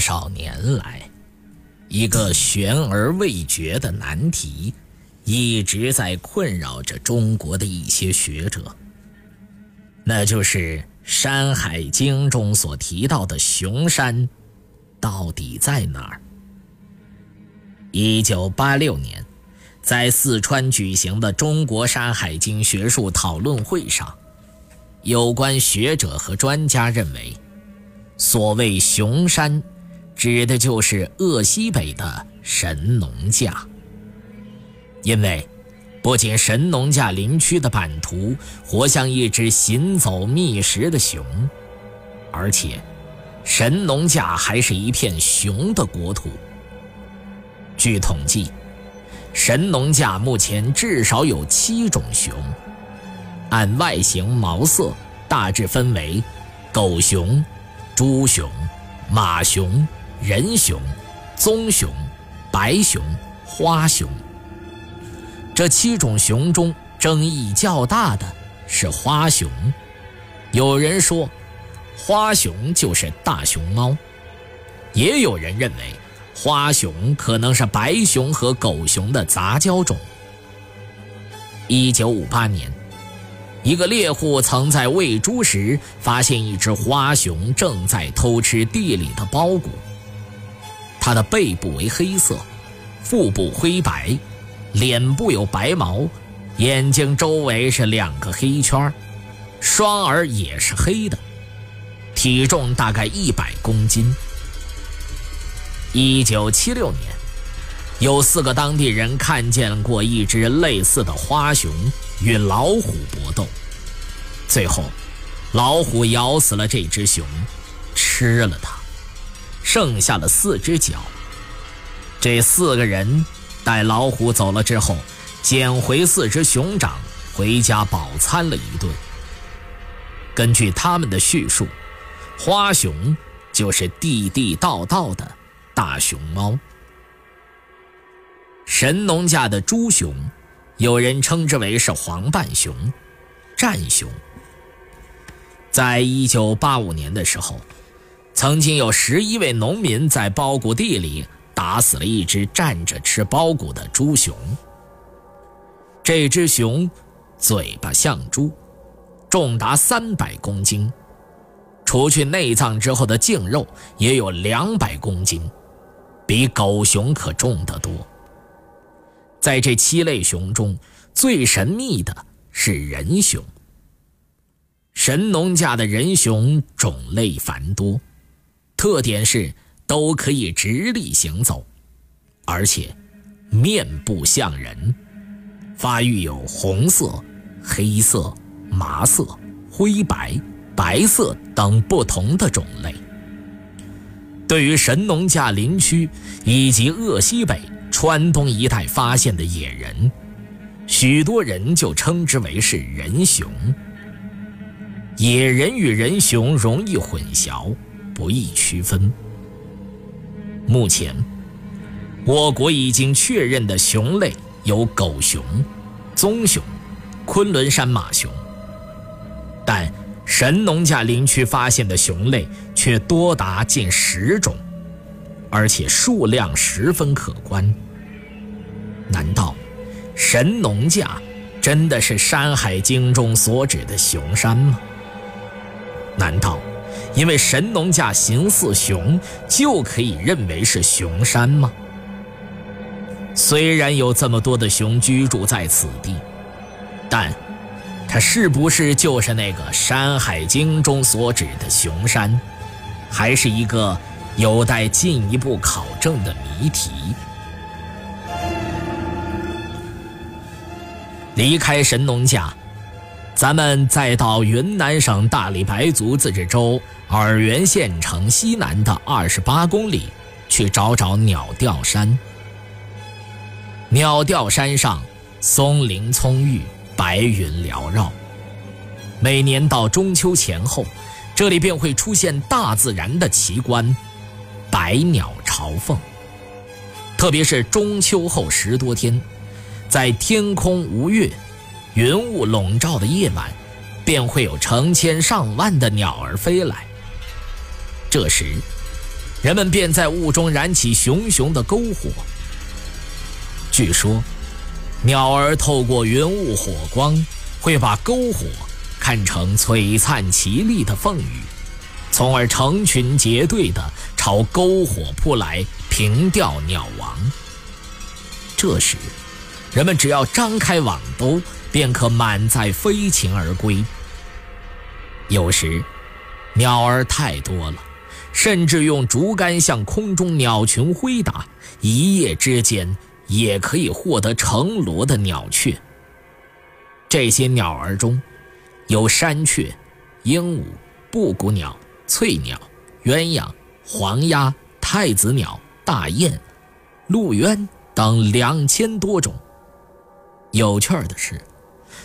少年来，一个悬而未决的难题，一直在困扰着中国的一些学者。那就是《山海经》中所提到的熊山，到底在哪儿？一九八六年，在四川举行的中国《山海经》学术讨论会上，有关学者和专家认为。所谓熊山，指的就是鄂西北的神农架。因为，不仅神农架林区的版图活像一只行走觅食的熊，而且，神农架还是一片熊的国土。据统计，神农架目前至少有七种熊，按外形毛色大致分为狗熊。猪熊、马熊、人熊、棕熊、白熊、花熊，这七种熊中争议较大的是花熊。有人说，花熊就是大熊猫；也有人认为，花熊可能是白熊和狗熊的杂交种。一九五八年。一个猎户曾在喂猪时发现一只花熊正在偷吃地里的苞谷。它的背部为黑色，腹部灰白，脸部有白毛，眼睛周围是两个黑圈，双耳也是黑的，体重大概一百公斤。一九七六年，有四个当地人看见过一只类似的花熊。与老虎搏斗，最后，老虎咬死了这只熊，吃了它，剩下了四只脚。这四个人待老虎走了之后，捡回四只熊掌，回家饱餐了一顿。根据他们的叙述，花熊就是地地道道的大熊猫。神农架的猪熊。有人称之为是黄半熊、战熊。在一九八五年的时候，曾经有十一位农民在苞谷地里打死了一只站着吃苞谷的猪熊。这只熊嘴巴像猪，重达三百公斤，除去内脏之后的净肉也有两百公斤，比狗熊可重得多。在这七类熊中，最神秘的是人熊。神农架的人熊种类繁多，特点是都可以直立行走，而且面部像人，发育有红色、黑色、麻色、灰白、白色等不同的种类。对于神农架林区以及鄂西北。川东一带发现的野人，许多人就称之为是人熊。野人与人熊容易混淆，不易区分。目前，我国已经确认的熊类有狗熊、棕熊、昆仑山马熊，但神农架林区发现的熊类却多达近十种，而且数量十分可观。难道神农架真的是《山海经》中所指的熊山吗？难道因为神农架形似熊，就可以认为是熊山吗？虽然有这么多的熊居住在此地，但它是不是就是那个《山海经》中所指的熊山，还是一个有待进一步考证的谜题？离开神农架，咱们再到云南省大理白族自治州洱源县城西南的二十八公里去找找鸟吊山。鸟吊山上松林葱郁，白云缭绕。每年到中秋前后，这里便会出现大自然的奇观——百鸟朝凤。特别是中秋后十多天，在天空无月、云雾笼罩的夜晚，便会有成千上万的鸟儿飞来。这时，人们便在雾中燃起熊熊的篝火。据说，鸟儿透过云雾火光，会把篝火看成璀璨奇丽的凤羽，从而成群结队地朝篝火扑来。平调鸟王。这时，人们只要张开网兜，便可满载飞禽而归。有时，鸟儿太多了，甚至用竹竿向空中鸟群挥打，一夜之间也可以获得成箩的鸟雀。这些鸟儿中，有山雀、鹦鹉、布谷鸟、翠鸟、鸳鸯、黄鸭、太子鸟。大雁、鹿鸢等两千多种。有趣儿的是，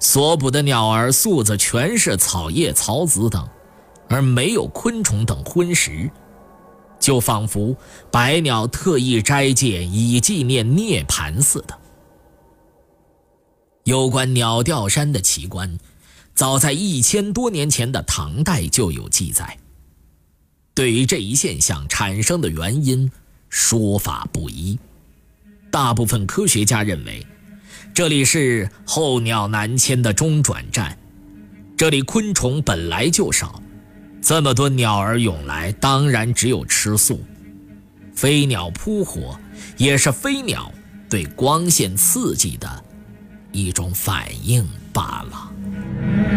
所捕的鸟儿素子全是草叶、草籽等，而没有昆虫等荤食，就仿佛百鸟特意斋戒以纪念涅槃似的。有关鸟吊山的奇观，早在一千多年前的唐代就有记载。对于这一现象产生的原因，说法不一，大部分科学家认为，这里是候鸟南迁的中转站。这里昆虫本来就少，这么多鸟儿涌来，当然只有吃素。飞鸟扑火，也是飞鸟对光线刺激的一种反应罢了。